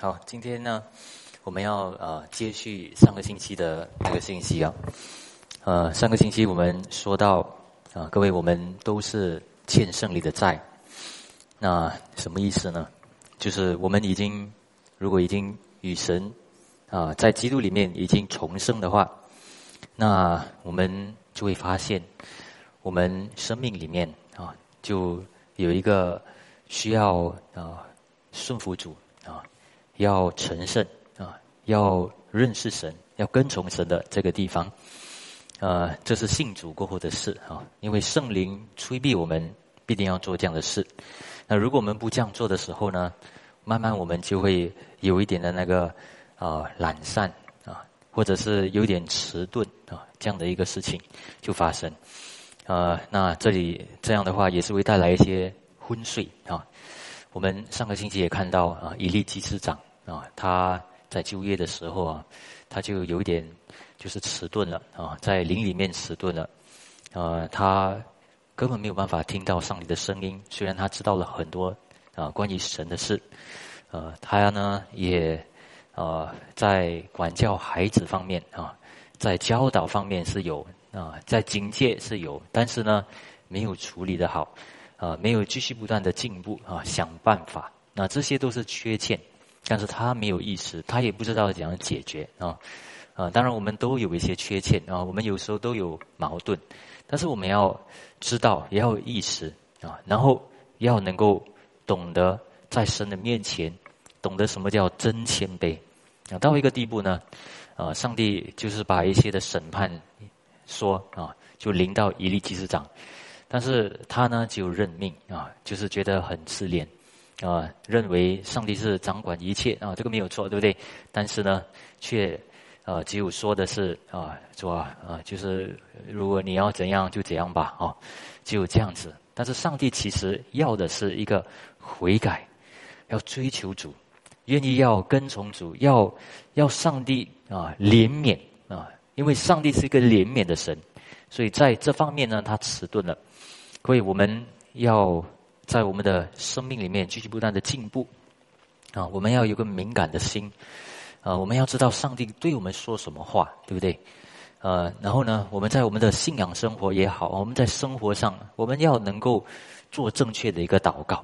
好，今天呢，我们要呃接续上个星期的那个信息啊。呃，上个星期我们说到啊，各位我们都是欠胜利的债。那什么意思呢？就是我们已经如果已经与神啊在基督里面已经重生的话，那我们就会发现，我们生命里面啊就有一个需要啊顺服主啊。要成圣啊，要认识神，要跟从神的这个地方，呃，这是信主过后的事啊。因为圣灵催逼我们，必定要做这样的事。那如果我们不这样做的时候呢，慢慢我们就会有一点的那个啊懒散啊，或者是有点迟钝啊，这样的一个事情就发生。呃，那这里这样的话也是会带来一些昏睡啊。我们上个星期也看到啊，以利基司长。啊，他在就业的时候啊，他就有点就是迟钝了啊，在灵里面迟钝了，呃，他根本没有办法听到上帝的声音。虽然他知道了很多啊关于神的事，呃，他呢也呃在管教孩子方面啊，在教导方面是有啊，在警戒是有，但是呢没有处理的好，啊，没有继续不断的进步啊，想办法，那这些都是缺陷。但是他没有意识，他也不知道怎样解决啊，啊，当然我们都有一些缺陷啊，我们有时候都有矛盾，但是我们要知道，也要有意识啊，然后要能够懂得在神的面前，懂得什么叫真谦卑啊，到一个地步呢，啊，上帝就是把一些的审判说啊，就临到以利基斯长，但是他呢就认命啊，就是觉得很自恋。啊，认为上帝是掌管一切啊，这个没有错，对不对？但是呢，却啊，只有说的是啊，说啊，就是如果你要怎样就怎样吧，哦，只有这样子。但是上帝其实要的是一个悔改，要追求主，愿意要跟从主，要要上帝啊怜悯啊，因为上帝是一个怜悯的神，所以在这方面呢，他迟钝了。所以我们要。在我们的生命里面继续不断的进步，啊，我们要有个敏感的心，啊，我们要知道上帝对我们说什么话，对不对？呃，然后呢，我们在我们的信仰生活也好，我们在生活上，我们要能够做正确的一个祷告，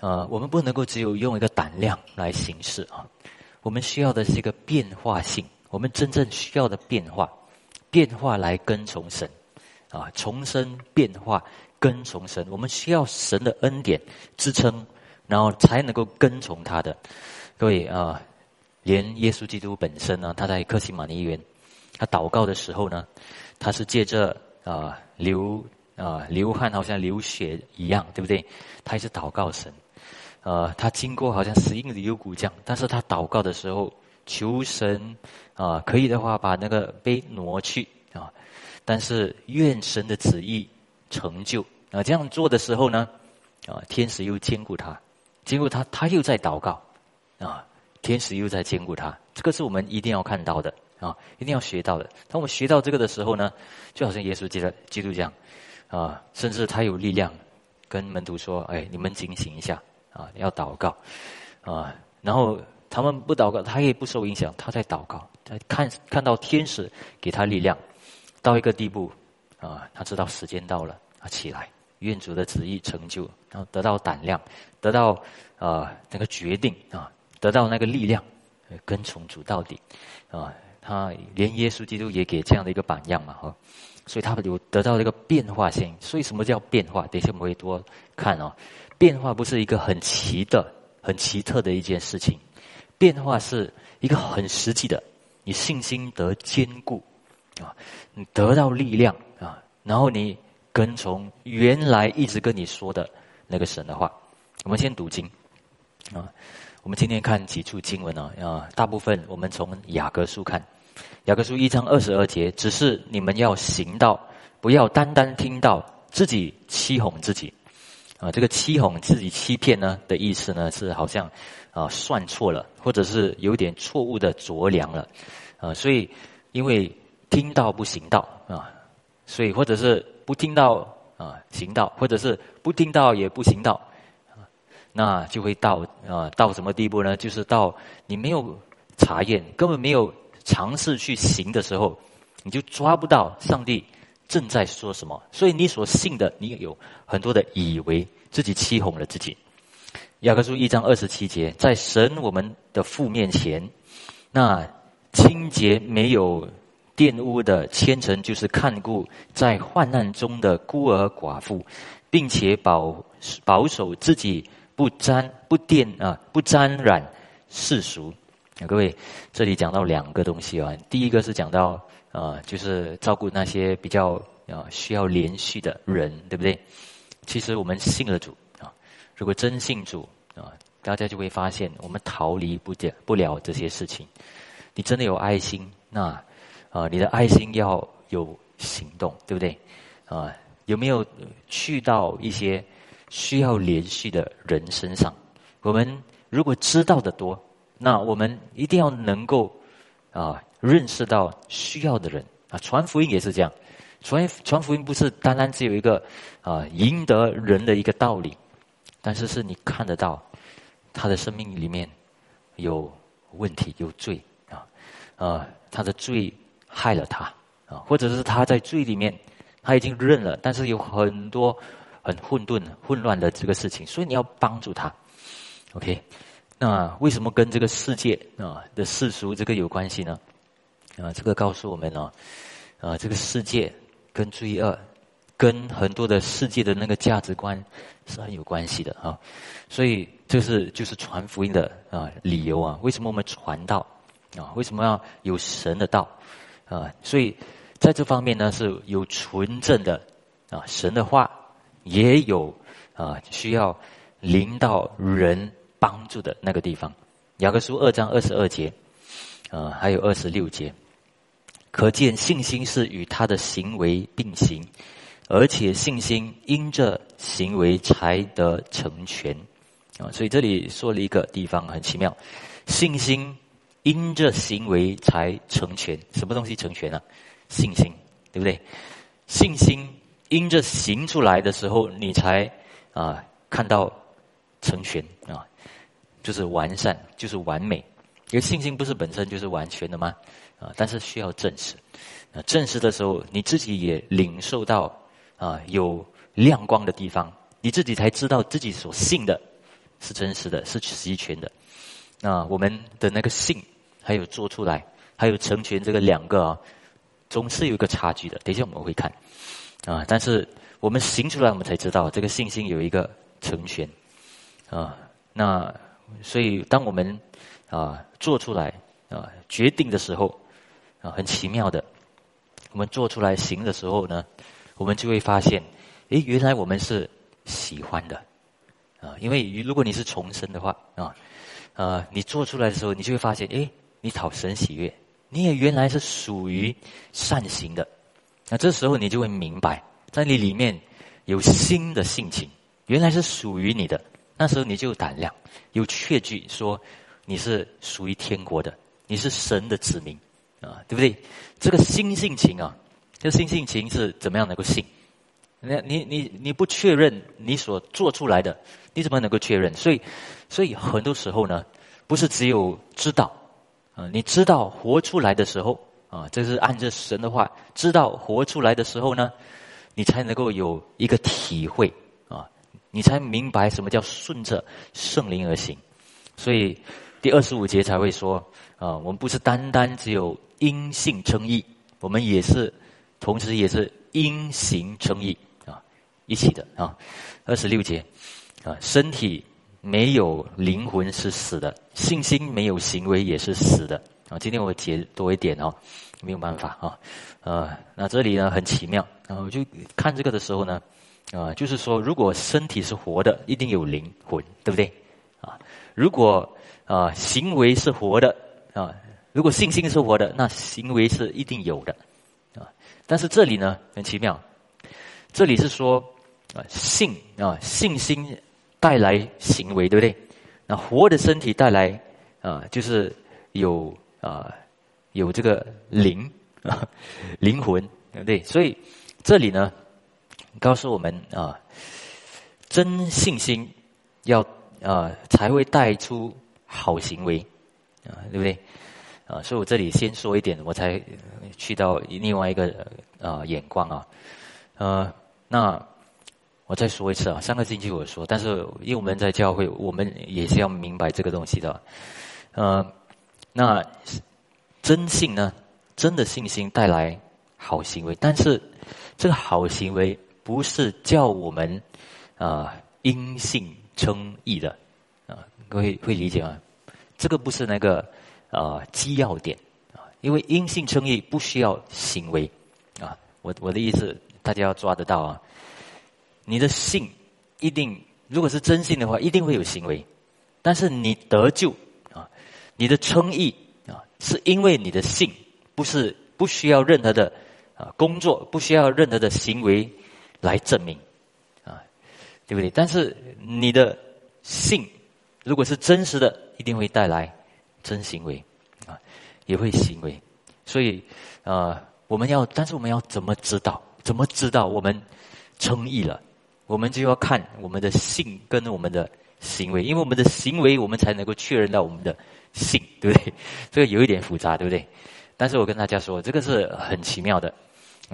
啊，我们不能够只有用一个胆量来行事啊，我们需要的是一个变化性，我们真正需要的变化，变化来跟从神，啊，重生变化。跟从神，我们需要神的恩典支撑，然后才能够跟从他的。各位啊，连耶稣基督本身呢，他在克西玛尼园，他祷告的时候呢，他是借着啊流啊流汗，好像流血一样，对不对？他也是祷告神。呃，他经过好像死硬的幽谷这样，但是他祷告的时候，求神啊，可以的话把那个杯挪去啊，但是愿神的旨意。成就啊！这样做的时候呢，啊，天使又兼顾他，兼顾他，他又在祷告，啊，天使又在兼顾他。这个是我们一定要看到的啊，一定要学到的。当我们学到这个的时候呢，就好像耶稣基督基督这样，啊，甚至他有力量跟门徒说：“哎，你们警醒一下啊，要祷告啊。”然后他们不祷告，他也不受影响，他在祷告，他看看到天使给他力量，到一个地步。啊，他知道时间到了，他起来，愿主的旨意成就，然后得到胆量，得到啊那个决定啊，得到那个力量，跟从主到底，啊，他连耶稣基督也给这样的一个榜样嘛，哈，所以他有得到这个变化性。所以什么叫变化？等一下我们会多看哦。变化不是一个很奇的、很奇特的一件事情，变化是一个很实际的，你信心得坚固。啊，你得到力量，然后你跟从原来一直跟你说的那个神的话。我们先读经啊，我们今天看几处经文啊？啊，大部分我们从雅各书看，雅各书一章二十二节，只是你们要行道，不要单单听到，自己欺哄自己。啊，这个欺哄自己、欺骗呢的意思呢，是好像啊算错了，或者是有点错误的着量了。啊，所以因为。听到不行道啊，所以或者是不听到啊行道，或者是不听到也不行道，那就会到啊到什么地步呢？就是到你没有查验，根本没有尝试去行的时候，你就抓不到上帝正在说什么。所以你所信的，你有很多的以为自己欺哄了自己。雅各书一章二十七节，在神我们的父面前，那清洁没有玷污的虔诚，就是看顾在患难中的孤儿寡妇，并且保保守自己不沾不玷啊不沾染世俗。各位，这里讲到两个东西啊，第一个是讲到啊，就是照顾那些比较啊需要连续的人，对不对？其实我们信了主啊。如果真信主啊，大家就会发现，我们逃离不掉不了这些事情。你真的有爱心，那啊，你的爱心要有行动，对不对？啊，有没有去到一些需要联系的人身上？我们如果知道的多，那我们一定要能够啊，认识到需要的人啊。传福音也是这样，传传福音不是单单只有一个啊赢得人的一个道理。但是是你看得到，他的生命里面有问题、有罪啊，啊，他的罪害了他啊，或者是他在罪里面他已经认了，但是有很多很混沌、混乱的这个事情，所以你要帮助他。OK，那为什么跟这个世界啊的世俗这个有关系呢？啊，这个告诉我们呢，啊，这个世界跟罪恶。跟很多的世界的那个价值观是很有关系的啊，所以这是就是传福音的啊理由啊。为什么我们传道啊？为什么要有神的道啊？所以在这方面呢，是有纯正的啊神的话，也有啊需要领导人帮助的那个地方。雅各书二章二十二节啊，还有二十六节，可见信心是与他的行为并行。而且信心因着行为才得成全，啊，所以这里说了一个地方很奇妙，信心因着行为才成全，什么东西成全呢？信心，对不对？信心因着行出来的时候，你才啊看到成全啊，就是完善，就是完美。因为信心不是本身就是完全的吗？啊，但是需要证实，啊，证实的时候你自己也领受到。啊，有亮光的地方，你自己才知道自己所信的，是真实的，是齐全的。那我们的那个信，还有做出来，还有成全这个两个啊，总是有一个差距的。等一下我们会看啊，但是我们行出来，我们才知道这个信心有一个成全啊。那所以当我们啊做出来啊决定的时候啊，很奇妙的，我们做出来行的时候呢。我们就会发现，诶，原来我们是喜欢的，啊，因为如果你是重生的话，啊，呃，你做出来的时候，你就会发现，诶，你讨神喜悦，你也原来是属于善行的，那这时候你就会明白，在你里面有新的性情，原来是属于你的，那时候你就有胆量，有确据说你是属于天国的，你是神的子民，啊，对不对？这个新性情啊。这新性情是怎么样能够信？那你你你不确认你所做出来的，你怎么能够确认？所以，所以很多时候呢，不是只有知道你知道活出来的时候啊，这是按着神的话，知道活出来的时候呢，你才能够有一个体会啊，你才明白什么叫顺着圣灵而行。所以第二十五节才会说啊，我们不是单单只有因信称义，我们也是。同时也是因行称义啊，一起的啊。二十六节啊，身体没有灵魂是死的，信心没有行为也是死的啊。今天我解多一点哦，没有办法啊。呃，那这里呢很奇妙啊，我就看这个的时候呢，啊，就是说如果身体是活的，一定有灵魂，对不对啊？如果啊行为是活的啊，如果信心是活的，那行为是一定有的啊。但是这里呢很奇妙，这里是说啊信啊信心带来行为，对不对？那活的身体带来啊就是有啊有这个灵啊 灵魂，对不对？所以这里呢告诉我们啊真信心要啊才会带出好行为，啊，对不对？啊，所以我这里先说一点，我才去到另外一个啊眼光啊，呃，那我再说一次啊，上个星期我说，但是因为我们在教会，我们也是要明白这个东西的，呃，那真信呢，真的信心带来好行为，但是这个好行为不是叫我们啊因信称义的啊，各位会理解吗？这个不是那个。啊，基要点，因为因信称义不需要行为啊。我我的意思，大家要抓得到啊。你的信一定，如果是真信的话，一定会有行为。但是你得救啊，你的称义啊，是因为你的信，不是不需要任何的啊工作，不需要任何的行为来证明啊，对不对？但是你的信如果是真实的，一定会带来。真行为，啊，也会行为，所以，呃，我们要，但是我们要怎么知道？怎么知道我们称义了？我们就要看我们的性跟我们的行为，因为我们的行为，我们才能够确认到我们的性，对不对？这个有一点复杂，对不对？但是我跟大家说，这个是很奇妙的。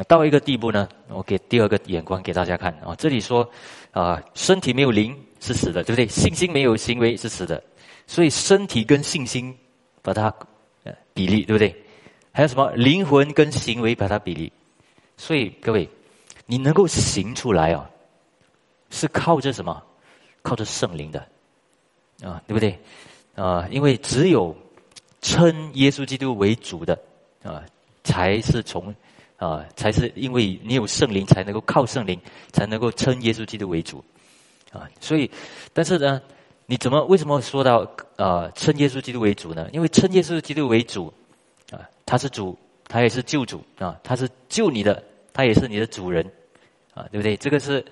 到一个地步呢，我给第二个眼光给大家看啊。这里说，啊，身体没有灵是死的，对不对？信心没有行为是死的。所以身体跟信心把它呃比例，对不对？还有什么灵魂跟行为把它比例？所以各位，你能够行出来啊，是靠着什么？靠着圣灵的啊，对不对？啊，因为只有称耶稣基督为主的啊，才是从啊，才是因为你有圣灵，才能够靠圣灵，才能够称耶稣基督为主啊。所以，但是呢？你怎么为什么说到啊称耶稣基督为主呢？因为称耶稣基督为主，啊，他是主，他也是救主啊，他是救你的，他也是你的主人，啊，对不对？这个是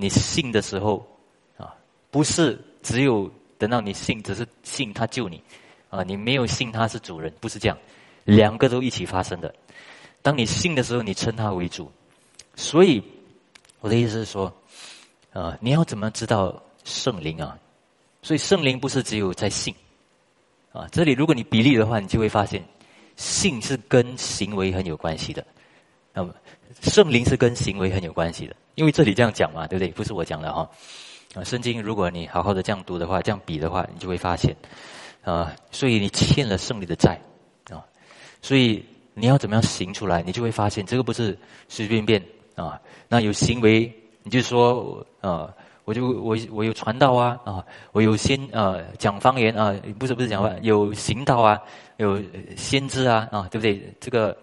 你信的时候啊，不是只有等到你信，只是信他救你，啊，你没有信他是主人，不是这样，两个都一起发生的。当你信的时候，你称他为主，所以我的意思是说，啊，你要怎么知道圣灵啊？所以圣灵不是只有在信，啊，这里如果你比例的话，你就会发现，信是跟行为很有关系的，那么圣灵是跟行为很有关系的，因为这里这样讲嘛，对不对？不是我讲的哈，啊，圣经如果你好好的这样读的话，这样比的话，你就会发现，啊，所以你欠了圣灵的债，啊，所以你要怎么样行出来，你就会发现这个不是随随便便啊，那有行为，你就说啊。我就我我有传道啊啊，我有先呃讲方言啊，不是不是讲话，有行道啊，有先知啊啊，对不对？这个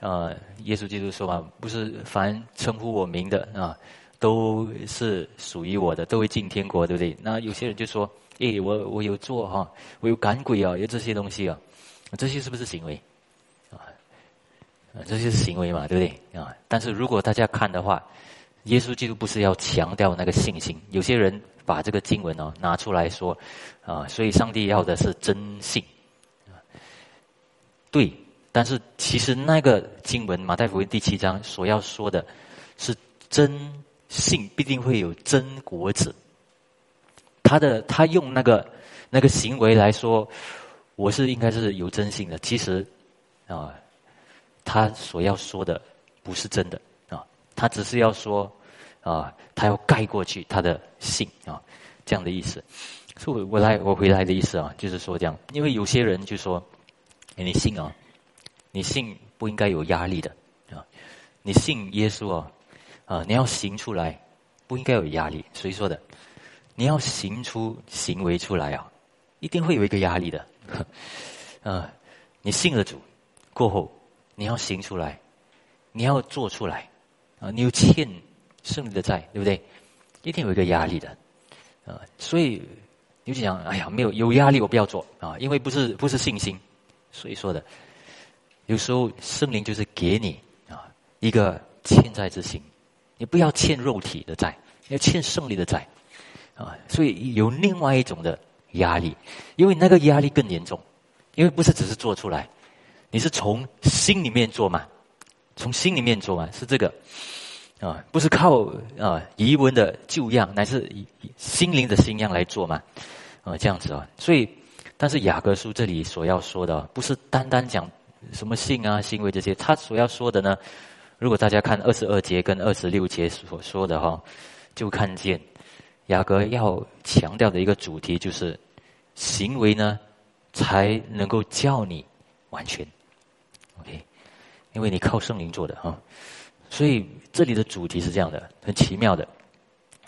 呃，耶稣基督说嘛，不是凡称呼我名的啊，都是属于我的，都会进天国，对不对？那有些人就说，诶，我我有做哈，我有赶鬼啊，有这些东西啊，这些是不是行为啊？这些是行为嘛，对不对啊？但是如果大家看的话。耶稣基督不是要强调那个信心，有些人把这个经文哦拿出来说，啊，所以上帝要的是真信，对，但是其实那个经文马太福音第七章所要说的，是真信必定会有真果子，他的他用那个那个行为来说，我是应该是有真信的，其实啊，他所要说的不是真的啊。他只是要说，啊，他要盖过去他的信啊，这样的意思。所以我我来我回来的意思啊，就是说这样，因为有些人就说，你信啊，你信不应该有压力的啊，你信耶稣啊，啊，你要行出来，不应该有压力。谁说的？你要行出行为出来啊，一定会有一个压力的。啊，你信了主过后，你要行出来，你要做出来。啊，你有欠圣灵的债，对不对？一定有一个压力的，啊，所以你就讲，哎呀，没有有压力，我不要做啊，因为不是不是信心，所以说的，有时候圣灵就是给你啊一个欠债之心，你不要欠肉体的债，要欠圣灵的债，啊，所以有另外一种的压力，因为那个压力更严重，因为不是只是做出来，你是从心里面做嘛。从心里面做嘛，是这个啊，不是靠啊疑问的旧样，乃是心灵的新样来做嘛。啊，这样子啊。所以，但是雅各书这里所要说的，不是单单讲什么信啊、行为这些，他所要说的呢，如果大家看二十二节跟二十六节所说的哈，就看见雅各要强调的一个主题就是，行为呢才能够叫你完全，OK，因为你靠圣灵做的哈。所以这里的主题是这样的，很奇妙的，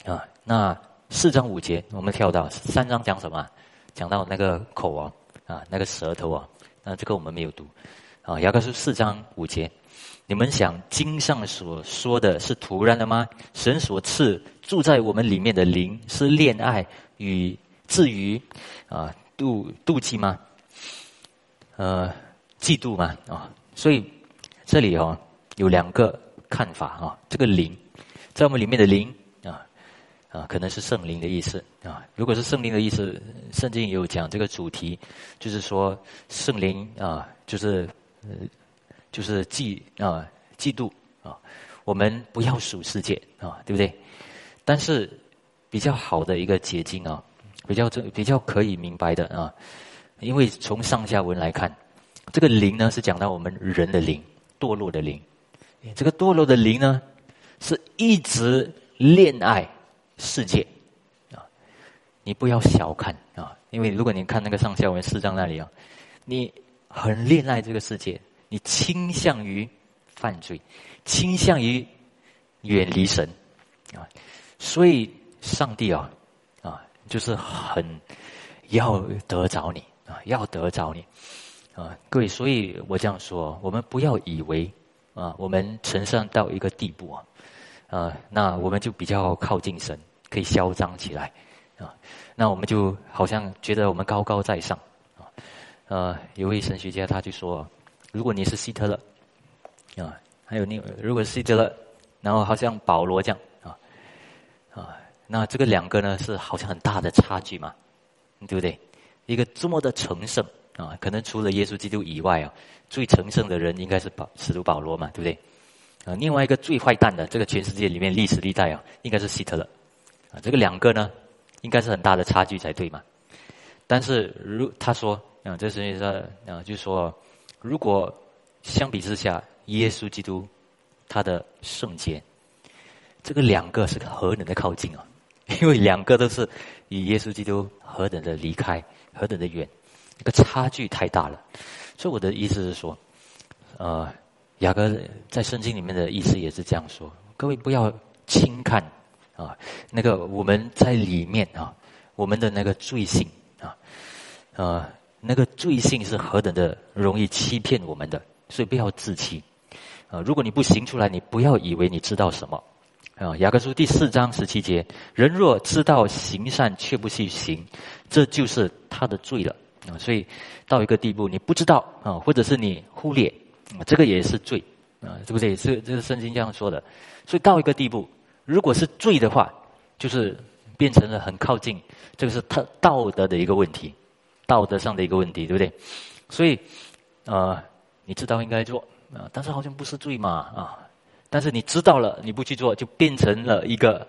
啊，那四章五节，我们跳到三章讲什么？讲到那个口啊，啊，那个舌头啊，那这个我们没有读，啊，雅各书四章五节，你们想经上所说的是突然的吗？神所赐住在我们里面的灵是恋爱与至于啊妒妒忌吗？呃，嫉妒吗？啊，所以这里哦有两个。看法啊，这个灵，在我们里面的灵啊啊，可能是圣灵的意思啊。如果是圣灵的意思，圣经也有讲这个主题，就是说圣灵啊，就是，就是嫉啊嫉妒啊。我们不要属世界啊，对不对？但是比较好的一个捷径啊，比较这比较可以明白的啊，因为从上下文来看，这个灵呢是讲到我们人的灵，堕落的灵。这个堕落的灵呢，是一直恋爱世界啊！你不要小看啊，因为如果你看那个上下文四章那里啊，你很恋爱这个世界，你倾向于犯罪，倾向于远离神啊，所以上帝啊啊，就是很要得着你啊，要得着你啊，各位，所以我这样说，我们不要以为。啊，我们成圣到一个地步啊，啊，那我们就比较靠近神，可以嚣张起来，啊，那我们就好像觉得我们高高在上，呃，有位神学家他就说，如果你是希特勒，啊，还有你如果是希特勒，然后好像保罗这样，啊，啊，那这个两个呢是好像很大的差距嘛，对不对？一个这么的成圣。啊，可能除了耶稣基督以外啊，最成圣的人应该是保使徒保罗嘛，对不对？啊，另外一个最坏蛋的，这个全世界里面历史历代啊，应该是希特勒。啊，这个两个呢，应该是很大的差距才对嘛。但是如他说啊，这是说啊，就说如果相比之下，耶稣基督他的圣洁，这个两个是何等的靠近啊！因为两个都是与耶稣基督何等的离开，何等的远。这个差距太大了，所以我的意思是说，呃，雅各在圣经里面的意思也是这样说：各位不要轻看啊，那个我们在里面啊，我们的那个罪性啊，呃，那个罪性是何等的容易欺骗我们的，所以不要自欺啊。如果你不行出来，你不要以为你知道什么啊。雅各书第四章十七节：人若知道行善却不去行，这就是他的罪了。啊，所以到一个地步，你不知道啊，或者是你忽略，啊，这个也是罪啊，是不是？是这是圣经这样说的。所以到一个地步，如果是罪的话，就是变成了很靠近，这个是他道德的一个问题，道德上的一个问题，对不对？所以，呃，你知道应该做啊，但是好像不是罪嘛啊，但是你知道了，你不去做，就变成了一个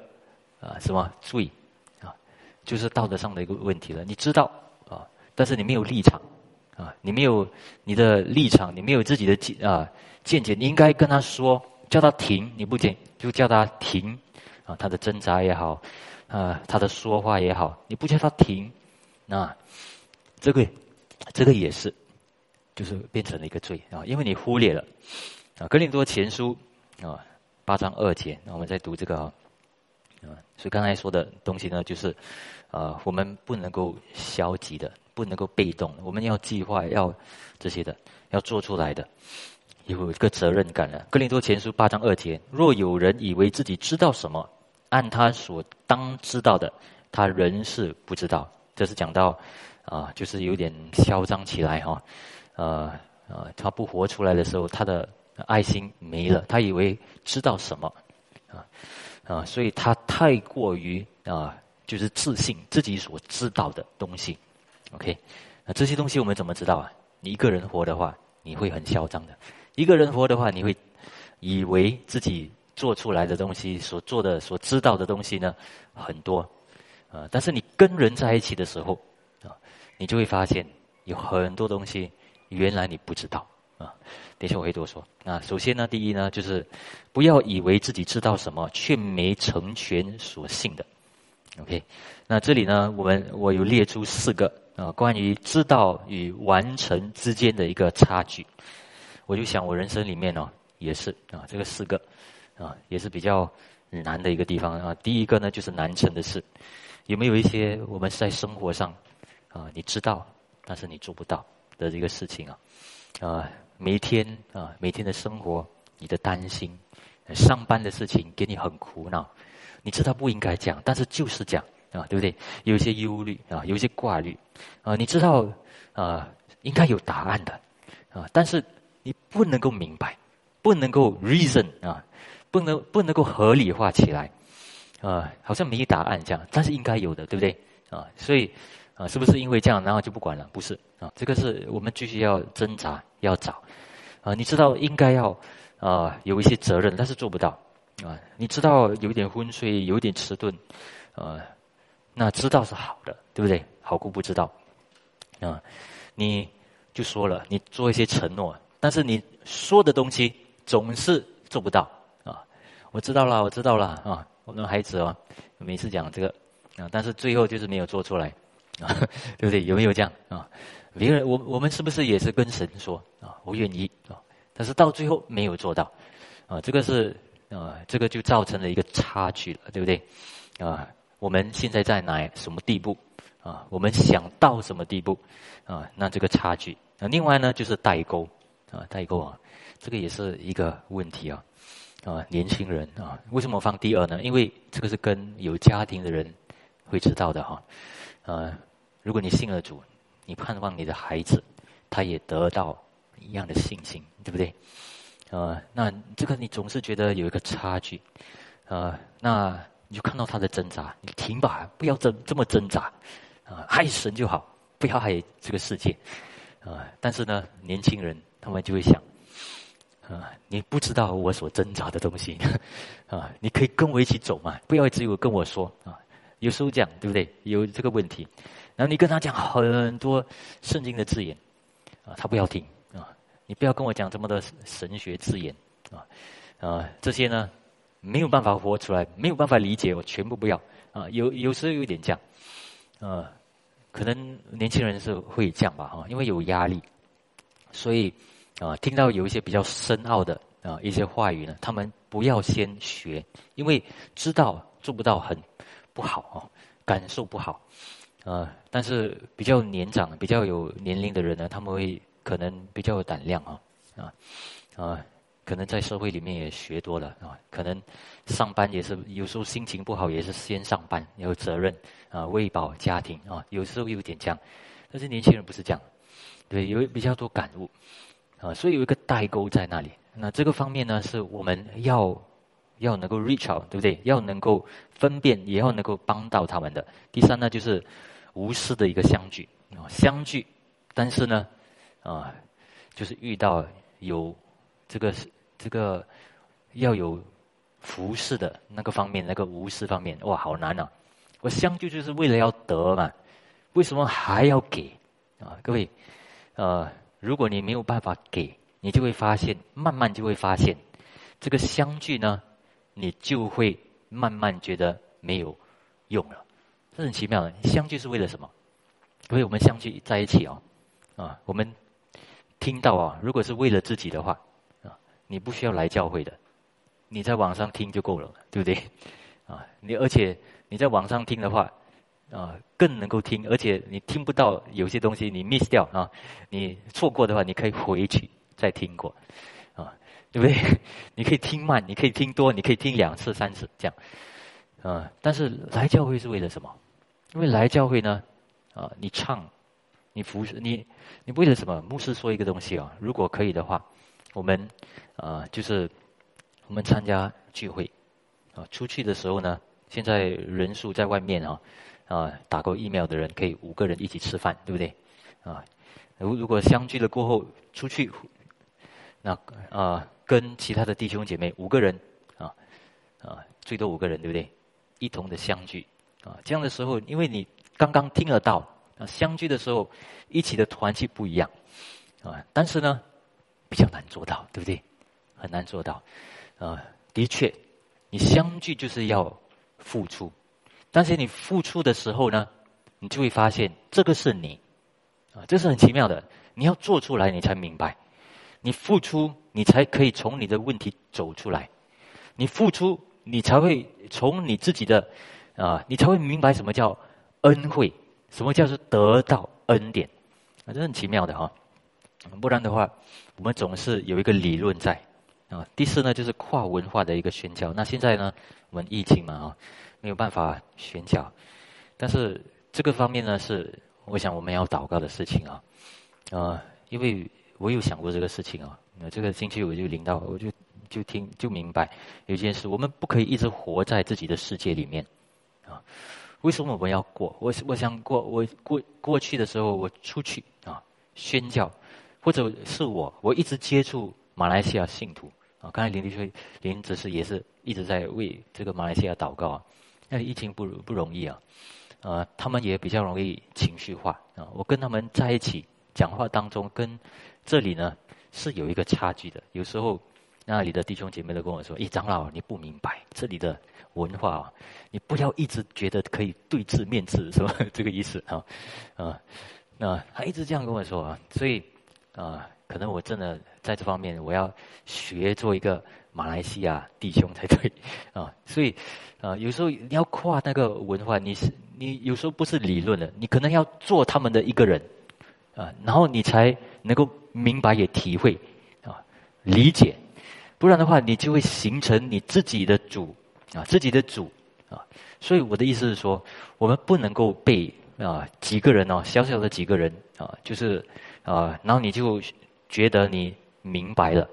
啊什么罪啊，就是道德上的一个问题了。你知道啊。但是你没有立场，啊，你没有你的立场，你没有自己的见啊见解，你应该跟他说，叫他停，你不听就叫他停，啊，他的挣扎也好，啊，他的说话也好，你不叫他停，那这个这个也是，就是变成了一个罪啊，因为你忽略了啊，格林多前书啊八章二节，那我们再读这个啊，所以刚才说的东西呢，就是啊，我们不能够消极的。不能够被动，我们要计划，要这些的，要做出来的，有一个责任感的。哥林多前书八章二节：若有人以为自己知道什么，按他所当知道的，他仍是不知道。这是讲到啊，就是有点嚣张起来哈，呃呃，他不活出来的时候，他的爱心没了，他以为知道什么啊啊，所以他太过于啊，就是自信自己所知道的东西。OK，那这些东西我们怎么知道啊？你一个人活的话，你会很嚣张的；一个人活的话，你会以为自己做出来的东西、所做的、所知道的东西呢很多，啊！但是你跟人在一起的时候，你就会发现有很多东西原来你不知道啊。等一下我会多说。啊，首先呢，第一呢，就是不要以为自己知道什么，却没成全所信的。OK，那这里呢，我们我有列出四个啊，关于知道与完成之间的一个差距。我就想，我人生里面呢，也是啊，这个四个啊，也是比较难的一个地方啊。第一个呢，就是难成的事。有没有一些我们在生活上啊，你知道，但是你做不到的这个事情啊？啊，每天啊，每天的生活，你的担心，上班的事情给你很苦恼。你知道不应该讲，但是就是讲啊，对不对？有一些忧虑啊，有一些挂虑啊。你知道啊，应该有答案的啊，但是你不能够明白，不能够 reason 啊，不能不能够合理化起来啊，好像没答案这样，但是应该有的，对不对啊？所以啊，是不是因为这样，然后就不管了？不是啊，这个是我们继续要挣扎要找啊。你知道应该要啊有一些责任，但是做不到。啊，你知道有点昏睡，有点迟钝，啊，那知道是好的，对不对？好过不知道，啊，你就说了，你做一些承诺，但是你说的东西总是做不到，啊，我知道了，我知道了，啊，我们孩子哦，每次讲这个，啊，但是最后就是没有做出来，啊，对不对？有没有这样啊？别人，我我们是不是也是跟神说啊，我愿意啊，但是到最后没有做到，啊，这个是。啊，这个就造成了一个差距了，对不对？啊，我们现在在哪什么地步？啊，我们想到什么地步？啊，那这个差距。那另外呢，就是代沟啊，代沟啊，这个也是一个问题啊。啊，年轻人啊，为什么放第二呢？因为这个是跟有家庭的人会知道的哈。啊，如果你信了主，你盼望你的孩子他也得到一样的信心，对不对？呃，那这个你总是觉得有一个差距，呃，那你就看到他的挣扎，你停吧，不要这这么挣扎，啊，爱神就好，不要爱这个世界，啊，但是呢，年轻人他们就会想，啊，你不知道我所挣扎的东西，啊，你可以跟我一起走嘛，不要只有跟我说。啊，有时候讲对不对？有这个问题，然后你跟他讲很多圣经的字眼，啊，他不要听啊。你不要跟我讲这么多神学字眼啊，啊，这些呢没有办法活出来，没有办法理解，我全部不要啊。有有时候有点这样，啊，可能年轻人是会这样吧哈，因为有压力，所以啊，听到有一些比较深奥的啊一些话语呢，他们不要先学，因为知道做不到很不好啊，感受不好啊。但是比较年长、比较有年龄的人呢，他们会。可能比较有胆量啊，啊，啊，可能在社会里面也学多了啊，可能上班也是有时候心情不好，也是先上班，有责任啊，喂饱家庭啊，有时候有点这样，但是年轻人不是这样，对，有比较多感悟啊，所以有一个代沟在那里。那这个方面呢，是我们要要能够 reach out，对不对？要能够分辨，也要能够帮到他们的。第三呢，就是无私的一个相聚啊，相聚，但是呢。啊，就是遇到有这个这个要有服侍的那个方面，那个无私方面，哇，好难啊！我相聚就是为了要得嘛，为什么还要给啊？各位，呃，如果你没有办法给，你就会发现，慢慢就会发现，这个相聚呢，你就会慢慢觉得没有用了。这很奇妙的，相聚是为了什么？所以我们相聚在一起哦，啊，我们。听到啊，如果是为了自己的话，啊，你不需要来教会的，你在网上听就够了，对不对？啊，你而且你在网上听的话，啊，更能够听，而且你听不到有些东西你 miss 掉啊，你错过的话，你可以回去再听过，啊，对不对？你可以听慢，你可以听多，你可以听两次、三次这样，啊，但是来教会是为了什么？因为来教会呢，啊，你唱。你服你，你为了什么？牧师说一个东西啊，如果可以的话，我们啊，就是我们参加聚会啊，出去的时候呢，现在人数在外面啊啊，打过疫苗的人可以五个人一起吃饭，对不对？啊，如如果相聚了过后出去，那啊，跟其他的弟兄姐妹五个人啊啊，最多五个人，对不对？一同的相聚啊，这样的时候，因为你刚刚听得到。啊，相聚的时候一起的团契不一样啊，但是呢比较难做到，对不对？很难做到啊，的确，你相聚就是要付出，但是你付出的时候呢，你就会发现这个是你啊，这是很奇妙的，你要做出来，你才明白，你付出，你才可以从你的问题走出来，你付出。你才会从你自己的啊，你才会明白什么叫恩惠，什么叫做得到恩典，啊，这很奇妙的哈。不然的话，我们总是有一个理论在啊。第四呢，就是跨文化的一个宣教。那现在呢，我们疫情嘛啊，没有办法宣教，但是这个方面呢，是我想我们要祷告的事情啊。啊，因为我有想过这个事情啊。那这个星期我就领到，我就。就听就明白，有件事，我们不可以一直活在自己的世界里面，啊，为什么我们要过？我我想过，我过过去的时候，我出去啊宣教，或者是我我一直接触马来西亚信徒啊。刚才林立说，林只是也是一直在为这个马来西亚祷告啊。那疫情不不容易啊，呃，他们也比较容易情绪化啊。我跟他们在一起讲话当中，跟这里呢是有一个差距的，有时候。那里的弟兄姐妹都跟我说：“咦，长老，你不明白这里的文化啊！你不要一直觉得可以对峙面字，是吧？这个意思啊，啊，那他一直这样跟我说啊，所以啊，可能我真的在这方面我要学做一个马来西亚弟兄才对啊。所以啊，有时候你要跨那个文化，你是你有时候不是理论的，你可能要做他们的一个人啊，然后你才能够明白也体会啊，理解。”不然的话，你就会形成你自己的主啊，自己的主啊。所以我的意思是说，我们不能够被啊几个人哦，小小的几个人啊，就是啊，然后你就觉得你明白了。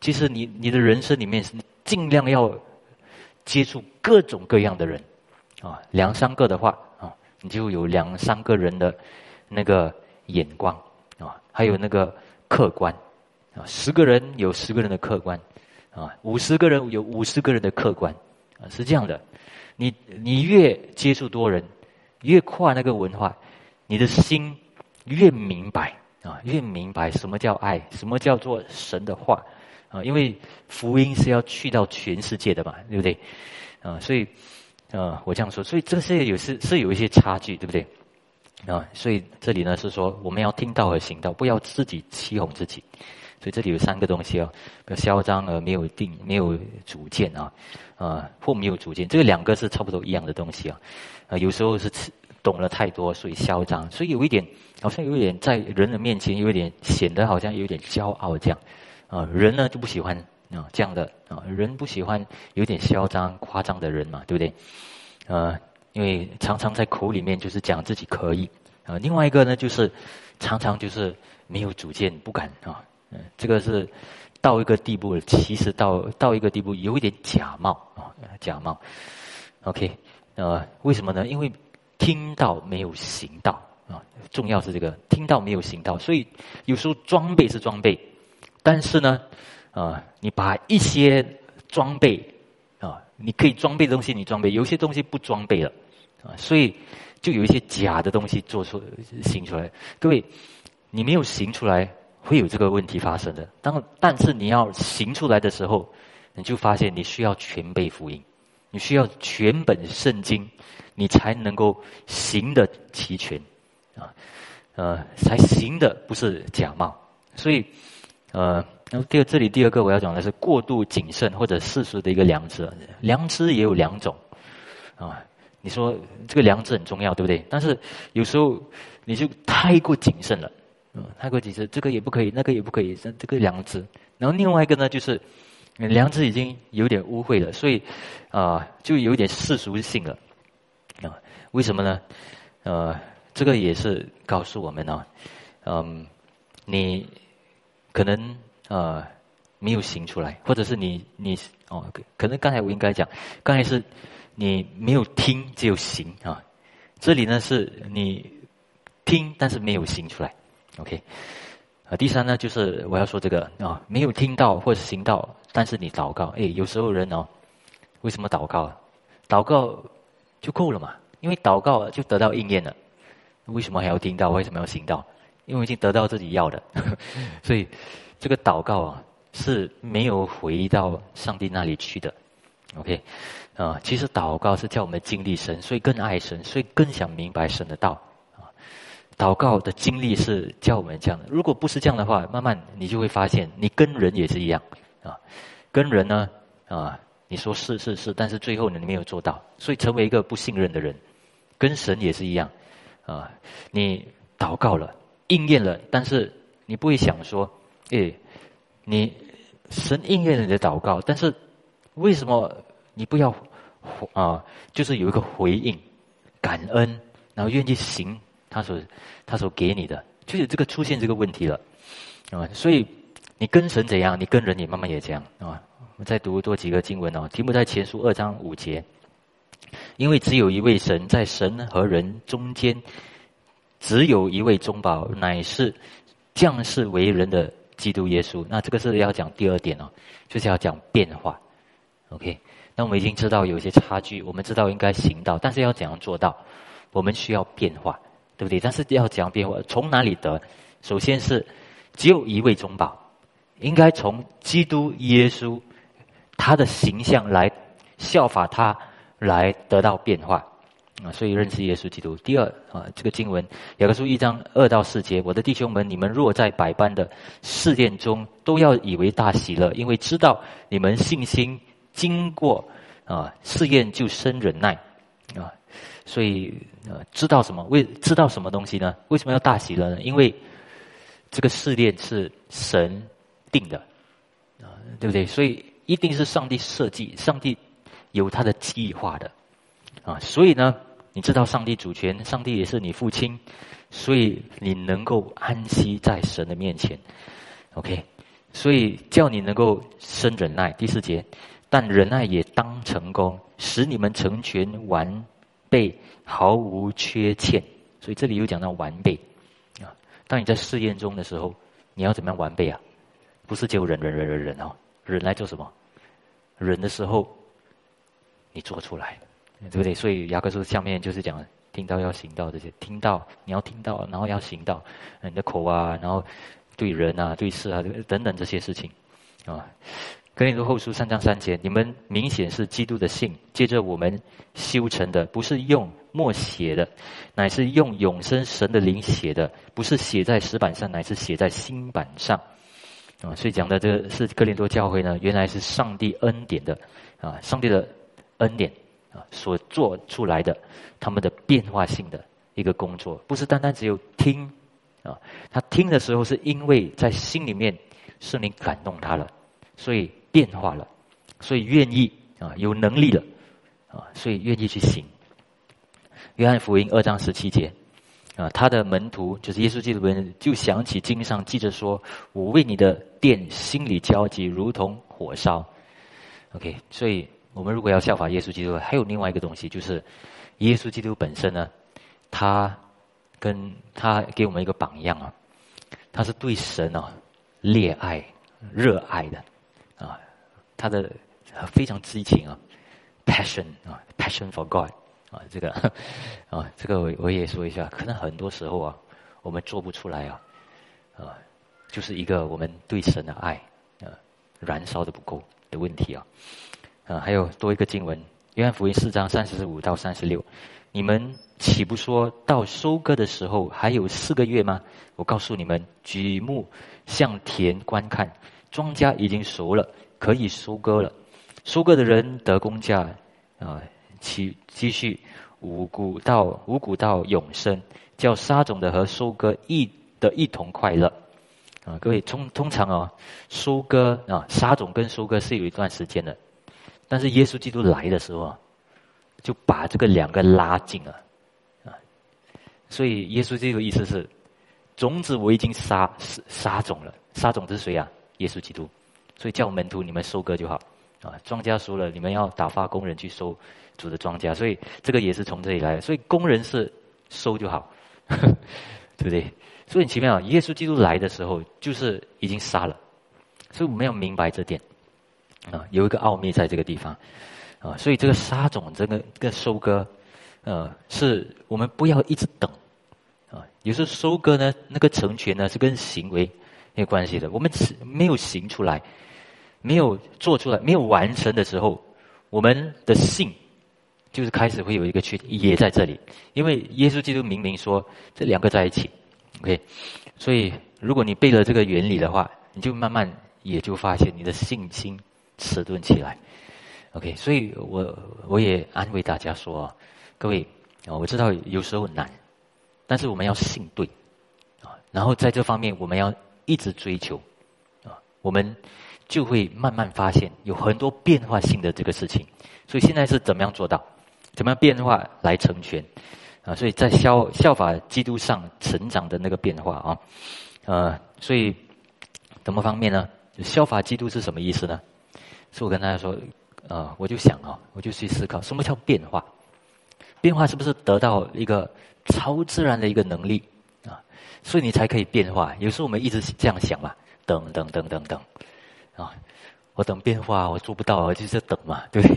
其实你你的人生里面是尽量要接触各种各样的人啊，两三个的话啊，你就有两三个人的那个眼光啊，还有那个客观啊，十个人有十个人的客观。啊，五十个人有五十个人的客观，啊，是这样的。你你越接触多人，越跨那个文化，你的心越明白啊，越明白什么叫爱，什么叫做神的话啊。因为福音是要去到全世界的嘛，对不对？啊，所以啊，我这样说，所以这些有是是有一些差距，对不对？啊，所以这里呢是说，我们要听道和行道，不要自己欺哄自己。所以这里有三个东西哦，嚣张而没有定、没有主见啊，啊或没有主见，这个两个是差不多一样的东西啊，啊有时候是懂了太多，所以嚣张，所以有一点好像有一点在人的面前有一点显得好像有点骄傲这样，啊人呢就不喜欢啊这样的啊人不喜欢有点嚣张夸张的人嘛，对不对？啊因为常常在口里面就是讲自己可以啊，另外一个呢就是常常就是没有主见，不敢啊。嗯，这个是到一个地步了，其实到到一个地步有一点假冒啊，假冒。OK，呃，为什么呢？因为听到没有行道啊，重要是这个听到没有行道，所以有时候装备是装备，但是呢，啊，你把一些装备啊，你可以装备的东西你装备，有些东西不装备了啊，所以就有一些假的东西做出行出来。各位，你没有行出来。会有这个问题发生的。当但是你要行出来的时候，你就发现你需要全背福音，你需要全本圣经，你才能够行的齐全，啊，呃，才行的不是假冒。所以，呃，然后第二这里第二个我要讲的是过度谨慎或者世俗的一个良知。良知也有两种，啊，你说这个良知很重要，对不对？但是有时候你就太过谨慎了。嗯太过几次，这个也不可以，那个也不可以，这这个良知。然后另外一个呢，就是良知已经有点污秽了，所以啊，就有点世俗性了啊。为什么呢？呃，这个也是告诉我们呢，嗯，你可能呃没有行出来，或者是你你哦，可能刚才我应该讲，刚才是你没有听，只有行啊。这里呢是你听，但是没有行出来。OK，啊，第三呢，就是我要说这个啊，没有听到或者行到，但是你祷告，哎，有时候人哦，为什么祷告？祷告就够了嘛？因为祷告就得到应验了，为什么还要听到？为什么要行道？因为已经得到自己要的，所以这个祷告啊是没有回到上帝那里去的。OK，啊，其实祷告是叫我们经历神，所以更爱神，所以更想明白神的道。祷告的经历是叫我们这样的。如果不是这样的话，慢慢你就会发现，你跟人也是一样啊。跟人呢啊，你说是是是，但是最后你没有做到，所以成为一个不信任的人。跟神也是一样啊，你祷告了。应验了，但是你不会想说，哎，你神应验了你的祷告，但是为什么你不要啊？就是有一个回应，感恩，然后愿意行他所他所给你的，就是这个出现这个问题了啊。所以你跟神怎样，你跟人也慢慢也这样啊。我们再读多几个经文哦，题目在前书二章五节，因为只有一位神，在神和人中间。只有一位中保，乃是降世为人的基督耶稣。那这个是要讲第二点哦，就是要讲变化。OK，那我们已经知道有些差距，我们知道应该行道，但是要怎样做到？我们需要变化，对不对？但是要讲变化？从哪里得？首先是只有一位中保，应该从基督耶稣他的形象来效法他，来得到变化。啊，所以认识耶稣基督。第二啊，这个经文雅各书一章二到四节，我的弟兄们，你们若在百般的试炼中，都要以为大喜乐，因为知道你们信心经过啊试验就生忍耐啊。所以呃，知道什么？为知道什么东西呢？为什么要大喜乐呢？因为这个试炼是神定的啊，对不对？所以一定是上帝设计，上帝有他的计划的啊。所以呢。你知道上帝主权，上帝也是你父亲，所以你能够安息在神的面前，OK，所以叫你能够生忍耐。第四节，但忍耐也当成功，使你们成全完备，毫无缺欠。所以这里又讲到完备啊。当你在试验中的时候，你要怎么样完备啊？不是就忍忍忍忍忍哦，忍来做什么？忍的时候，你做出来。对不对？所以雅各书下面就是讲听到要行道这些，听到你要听到，然后要行道，你的口啊，然后对人啊、对事啊等等这些事情啊。格林多后书三章三节，你们明显是基督的信，借着我们修成的，不是用墨写的，乃是用永生神的灵写的，不是写在石板上，乃是写在新板上啊。所以讲的这个是格林多教会呢，原来是上帝恩典的啊，上帝的恩典啊。所做出来的，他们的变化性的一个工作，不是单单只有听啊。他听的时候，是因为在心里面圣灵感动他了，所以变化了，所以愿意啊，有能力了啊，所以愿意去行。约翰福音二章十七节啊，他的门徒就是耶稣基督人，就想起经上记着说：“我为你的殿心里焦急，如同火烧。” OK，所以。我们如果要效法耶稣基督，还有另外一个东西，就是耶稣基督本身呢，他跟他给我们一个榜样啊，他是对神啊烈爱、热爱的，他的非常激情啊，passion 啊，passion for God 啊，这个啊，这个我我也说一下，可能很多时候啊，我们做不出来啊，啊，就是一个我们对神的爱啊燃烧的不够的问题啊。啊，还有多一个经文，约翰福音四章三十五到三十六，你们岂不说到收割的时候还有四个月吗？我告诉你们，举目向田观看，庄稼已经熟了，可以收割了。收割的人得工价，啊，其继续五谷到五谷到永生，叫撒种的和收割一的一同快乐。啊，各位通通常啊，收割啊，撒种跟收割是有一段时间的。但是耶稣基督来的时候啊，就把这个两个拉近了，啊，所以耶稣基督意思是，种子我已经撒撒种了，撒种是谁啊？耶稣基督，所以叫门徒你们收割就好，啊，庄稼熟了，你们要打发工人去收主的庄稼，所以这个也是从这里来的，所以工人是收就好，对不对？所以很奇妙，耶稣基督来的时候就是已经杀了，所以我们要明白这点。啊，有一个奥秘在这个地方，啊，所以这个撒种，这个个收割，呃，是我们不要一直等，啊，有时候收割呢，那个成全呢是跟行为有关系的。我们没有行出来，没有做出来，没有完成的时候，我们的信就是开始会有一个缺，也在这里。因为耶稣基督明明说这两个在一起，OK，所以如果你背了这个原理的话，你就慢慢也就发现你的信心迟钝起来。OK，所以我我也安慰大家说，各位啊，我知道有时候难，但是我们要信对啊，然后在这方面我们要一直追求啊，我们就会慢慢发现有很多变化性的这个事情。所以现在是怎么样做到？怎么样变化来成全啊？所以在效效法基督上成长的那个变化啊，呃，所以什么方面呢？就效法基督是什么意思呢？是我跟大家说。啊，我就想啊，我就去思考，什么叫变化？变化是不是得到一个超自然的一个能力？所以你才可以变化。有时候我们一直是这样想嘛，等等等等等，啊，我等变化，我做不到，我就是等嘛，对不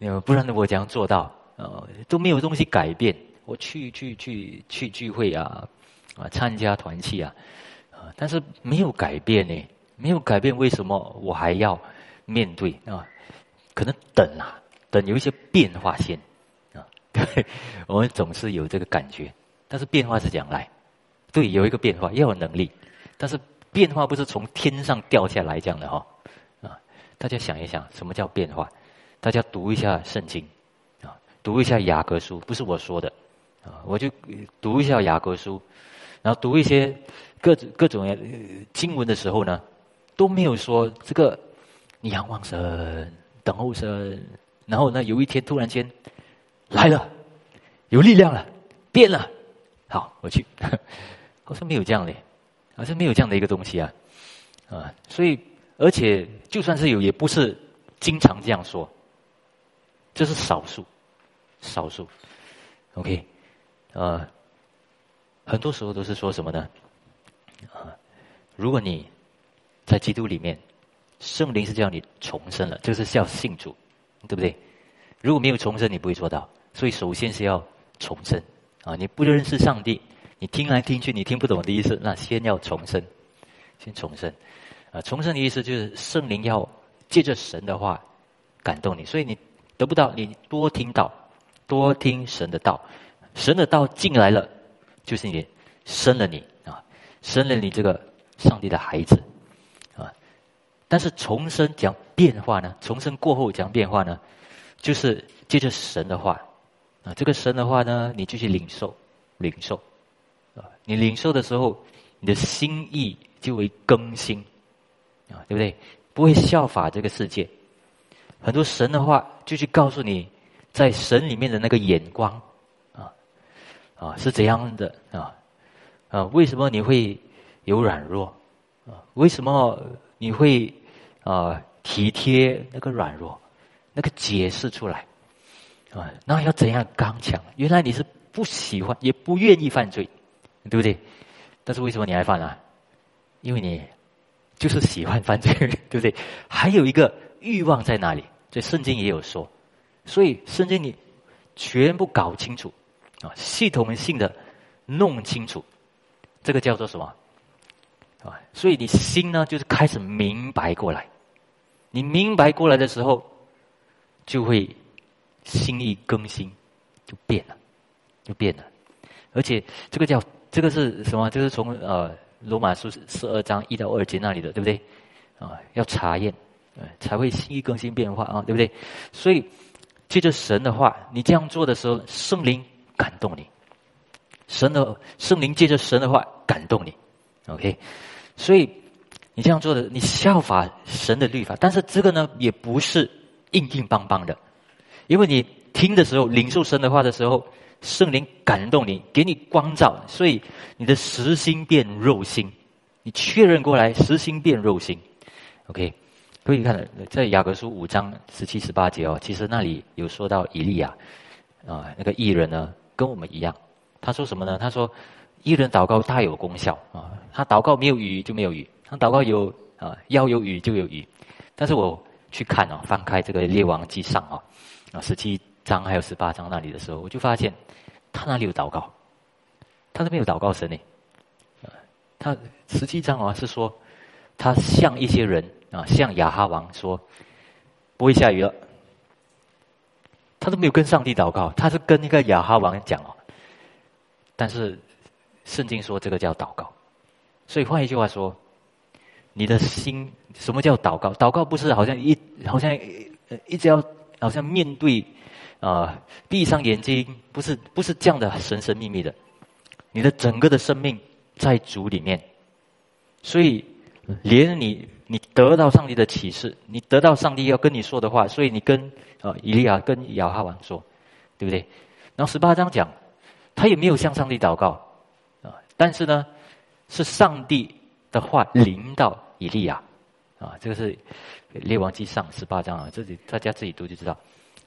对？不然我怎样做到？呃，都没有东西改变，我去去去去聚会啊，啊，参加团契啊，啊，但是没有改变呢，没有改变，为什么我还要面对啊？可能等啊，等有一些变化先啊，对，我们总是有这个感觉。但是变化是讲来，对，有一个变化要有能力，但是变化不是从天上掉下来这样的哈啊。大家想一想，什么叫变化？大家读一下圣经啊，读一下雅各书，不是我说的啊，我就读一下雅各书，然后读一些各各种经文的时候呢，都没有说这个你仰望神。等候神，然后呢？有一天突然间来了，有力量了，变了。好，我去，好像没有这样的，好像没有这样的一个东西啊啊！所以，而且就算是有，也不是经常这样说，这是少数，少数。OK，呃，很多时候都是说什么呢？啊，如果你在基督里面。圣灵是叫你重生了，就是叫信主，对不对？如果没有重生，你不会做到。所以首先是要重生啊！你不认识上帝，你听来听去你听不懂我的意思，那先要重生，先重生啊！重生的意思就是圣灵要借着神的话感动你，所以你得不到，你多听到，多听神的道，神的道进来了，就是你生了你啊，生了你这个上帝的孩子啊。但是重生讲变化呢？重生过后讲变化呢？就是借着神的话啊，这个神的话呢，你就去领受，领受你领受的时候，你的心意就会更新啊，对不对？不会效法这个世界。很多神的话就去告诉你，在神里面的那个眼光啊啊是怎样的啊啊？为什么你会有软弱啊？为什么你会？啊，体贴那个软弱，那个解释出来，啊，那要怎样刚强？原来你是不喜欢，也不愿意犯罪，对不对？但是为什么你还犯啊？因为你就是喜欢犯罪，对不对？还有一个欲望在哪里？这圣经也有说，所以圣经你全部搞清楚啊，系统性的弄清楚，这个叫做什么？啊，所以你心呢，就是开始明白过来。你明白过来的时候，就会心意更新，就变了，就变了。而且这个叫这个是什么？就是从呃罗马书十二章一到二节那里的，对不对？啊，要查验，才会心意更新变化啊，对不对？所以借着神的话，你这样做的时候，圣灵感动你，神的圣灵借着神的话感动你，OK。所以你这样做的，你效法神的律法，但是这个呢，也不是硬硬邦邦的，因为你听的时候，领受神的话的时候，圣灵感动你，给你光照，所以你的实心变肉心，你确认过来，实心变肉心。OK，可以看在雅各书五章十七十八节哦，其实那里有说到以利亚啊，那个艺人呢，跟我们一样，他说什么呢？他说。一人祷告大有功效啊！他祷告没有雨就没有雨，他祷告有啊要有雨就有雨。但是我去看啊，翻开这个列王记上啊，啊十七章还有十八章那里的时候，我就发现他哪里有祷告？他那边有祷告神呢。他实际上啊是说，他向一些人啊，向亚哈王说，不会下雨了。他都没有跟上帝祷告，他是跟一个亚哈王讲哦。但是圣经说这个叫祷告，所以换一句话说，你的心什么叫祷告？祷告不是好像一好像一直要好像面对啊，闭上眼睛，不是不是这样的神神秘秘的。你的整个的生命在主里面，所以连你你得到上帝的启示，你得到上帝要跟你说的话，所以你跟啊以利亚跟亚哈王说，对不对？然后十八章讲。他也没有向上帝祷告，啊，但是呢，是上帝的话临到以利亚，啊，这个是列王记上十八章啊，自己大家自己读就知道。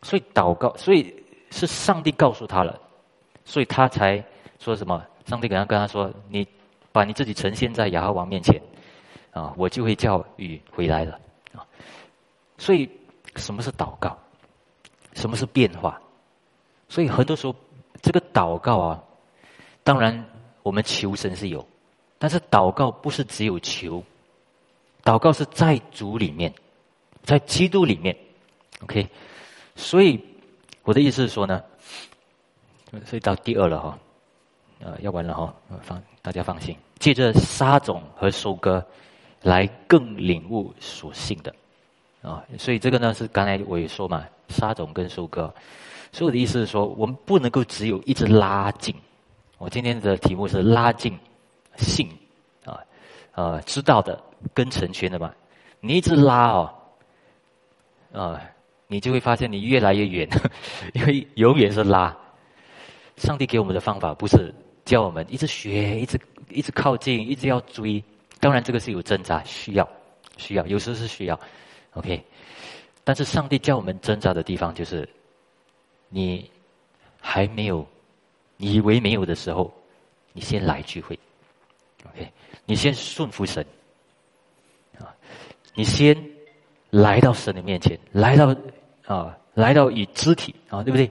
所以祷告，所以是上帝告诉他了，所以他才说什么？上帝给他跟他说：“你把你自己呈现在亚哈王面前，啊，我就会叫雨回来了。”啊，所以什么是祷告？什么是变化？所以很多时候。这个祷告啊，当然我们求神是有，但是祷告不是只有求，祷告是在主里面，在基督里面，OK，所以我的意思是说呢，所以到第二了哈，呃，要完了哈，放大家放心，借着撒种和收割，来更领悟所信的，啊，所以这个呢是刚才我也说嘛，撒种跟收割。所以我的意思是说，我们不能够只有一直拉近。我今天的题目是拉近信，呃，知道的跟成全的嘛。你一直拉哦，呃，你就会发现你越来越远，因为永远是拉。上帝给我们的方法不是教我们一直学，一直一直靠近，一直要追。当然这个是有挣扎，需要需要，有时候是需要。OK，但是上帝教我们挣扎的地方就是。你还没有以为没有的时候，你先来聚会，OK？你先顺服神啊，你先来到神的面前，来到啊，来到以肢体啊，对不对？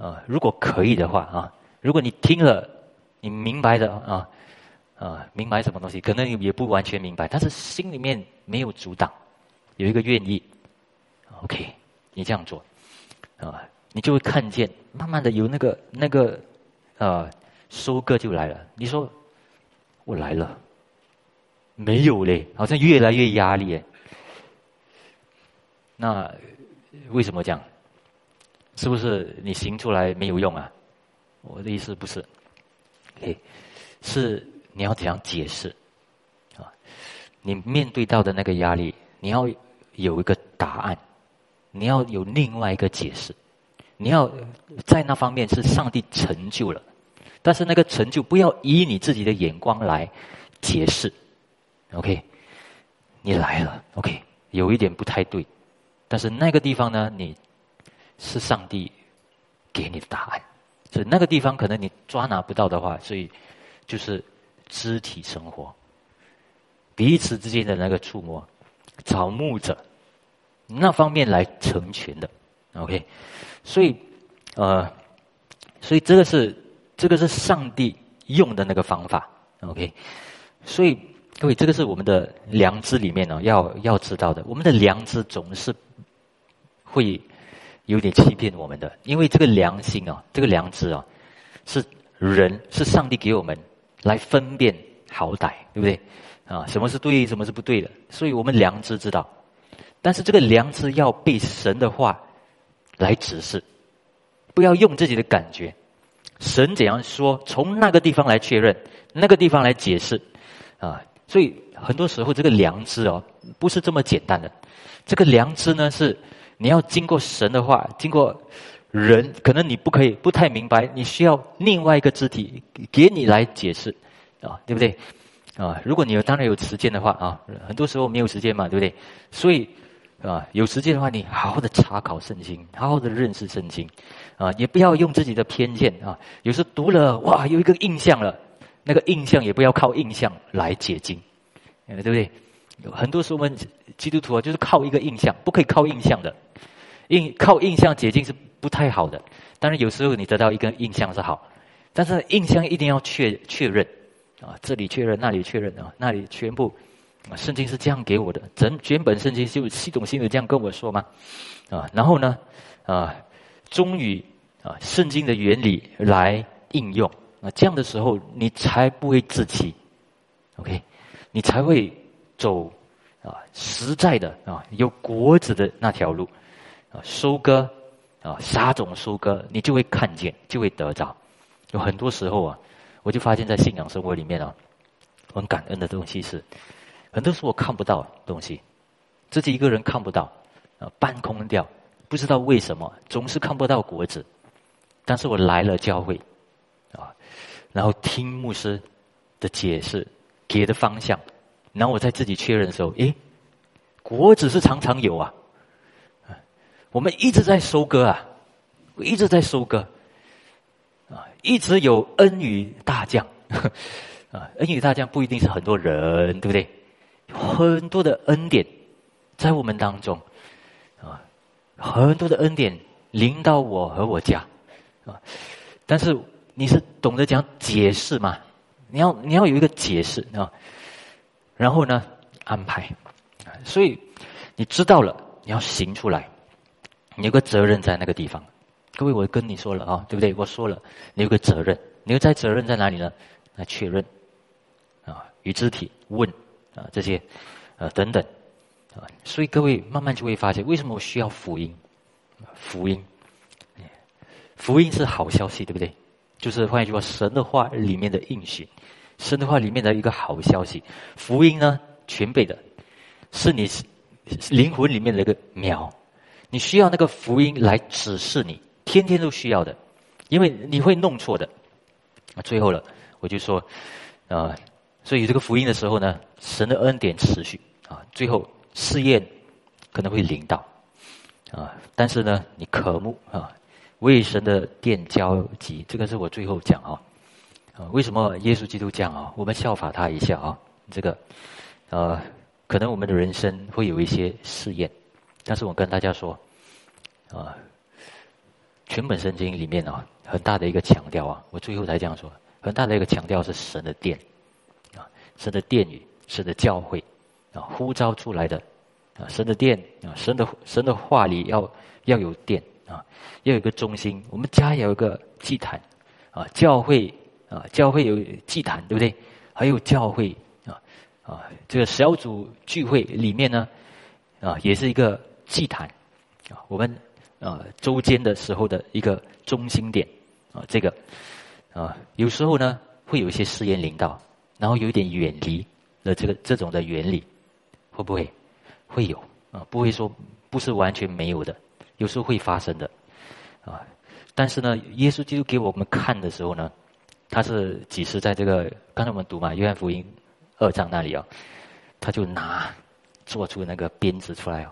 啊，如果可以的话啊，如果你听了，你明白的啊啊，明白什么东西，可能也不完全明白，但是心里面没有阻挡，有一个愿意，OK？你这样做啊。你就会看见，慢慢的有那个那个，呃，收割就来了。你说我来了，没有嘞，好像越来越压力。那为什么这样？是不是你行出来没有用啊？我的意思不是，嘿，是你要怎样解释啊？你面对到的那个压力，你要有一个答案，你要有另外一个解释。你要在那方面是上帝成就了，但是那个成就不要以你自己的眼光来解释，OK？你来了，OK？有一点不太对，但是那个地方呢，你是上帝给你的答案，所以那个地方可能你抓拿不到的话，所以就是肢体生活，彼此之间的那个触摸，找牧者那方面来成全的，OK？所以，呃，所以这个是这个是上帝用的那个方法，OK。所以各位，这个是我们的良知里面呢，要要知道的。我们的良知总是会有点欺骗我们的，因为这个良心啊，这个良知啊，是人是上帝给我们来分辨好歹，对不对？啊，什么是对，什么是不对的？所以我们良知知道，但是这个良知要被神的话。来指示，不要用自己的感觉。神怎样说，从那个地方来确认，那个地方来解释，啊，所以很多时候这个良知哦，不是这么简单的。这个良知呢，是你要经过神的话，经过人，可能你不可以不太明白，你需要另外一个肢体给你来解释，啊，对不对？啊，如果你有当然有时间的话啊，很多时候没有时间嘛，对不对？所以。啊，有时间的话，你好好的查考圣经，好好的认识圣经，啊，也不要用自己的偏见啊。有时读了哇，有一个印象了，那个印象也不要靠印象来解经，对不对？很多时候我们基督徒啊，就是靠一个印象，不可以靠印象的，印靠印象解经是不太好的。当然有时候你得到一个印象是好，但是印象一定要确确认啊，这里确认，那里确认啊，那里全部，圣经是这样给我的，整全本圣经就系统性的这样跟我说嘛？啊，然后呢啊，忠于啊圣经的原理来应用啊，这样的时候你才不会自欺，OK，你才会走啊实在的啊有果子的那条路啊，收割。啊，撒种收割，你就会看见，就会得着。有很多时候啊，我就发现，在信仰生活里面啊，很感恩的东西是，很多时候我看不到东西，自己一个人看不到，啊，半空掉，不知道为什么总是看不到果子。但是我来了教会，啊，然后听牧师的解释，给的方向，然后我在自己确认的时候，诶，果子是常常有啊。我们一直在收割啊，一直在收割，啊，一直有恩于大将，啊，恩于大将不一定是很多人，对不对？很多的恩典在我们当中，啊，很多的恩典临到我和我家，啊，但是你是懂得讲解释吗？你要你要有一个解释啊，然后呢安排，所以你知道了，你要行出来。你有个责任在那个地方，各位，我跟你说了啊，对不对？我说了，你有个责任，你有在责任在哪里呢？来确认，啊，与肢体问啊这些，呃等等，啊，所以各位慢慢就会发现，为什么我需要福音？福音，福音是好消息，对不对？就是换一句话，神的话里面的应许，神的话里面的一个好消息。福音呢，全备的，是你灵魂里面的一个苗。你需要那个福音来指示你，天天都需要的，因为你会弄错的。最后了，我就说，啊，所以这个福音的时候呢，神的恩典持续啊，最后试验可能会临到，啊，但是呢，你渴慕啊，为神的殿交集，这个是我最后讲啊，啊，为什么耶稣基督讲啊？我们效法他一下啊，这个，呃，可能我们的人生会有一些试验。但是我跟大家说，啊，全本圣经里面啊，很大的一个强调啊，我最后才这样说，很大的一个强调是神的殿，神的殿宇，神的教会，啊，呼召出来的，啊，神的殿，啊，神的神的话里要要有殿，啊，要有一个中心，我们家有一个祭坛，啊，教会，啊，教会有祭坛，对不对？还有教会，啊，啊，这个小组聚会里面呢，啊，也是一个。祭坛啊，我们啊周间的时候的一个中心点啊，这个啊有时候呢会有一些试验领导，然后有一点远离的这个这种的原理，会不会会有啊？不会说不是完全没有的，有时候会发生的啊。但是呢，耶稣基督给我们看的时候呢，他是几时在这个刚才我们读嘛，约翰福音二章那里啊，他就拿做出那个鞭子出来哦。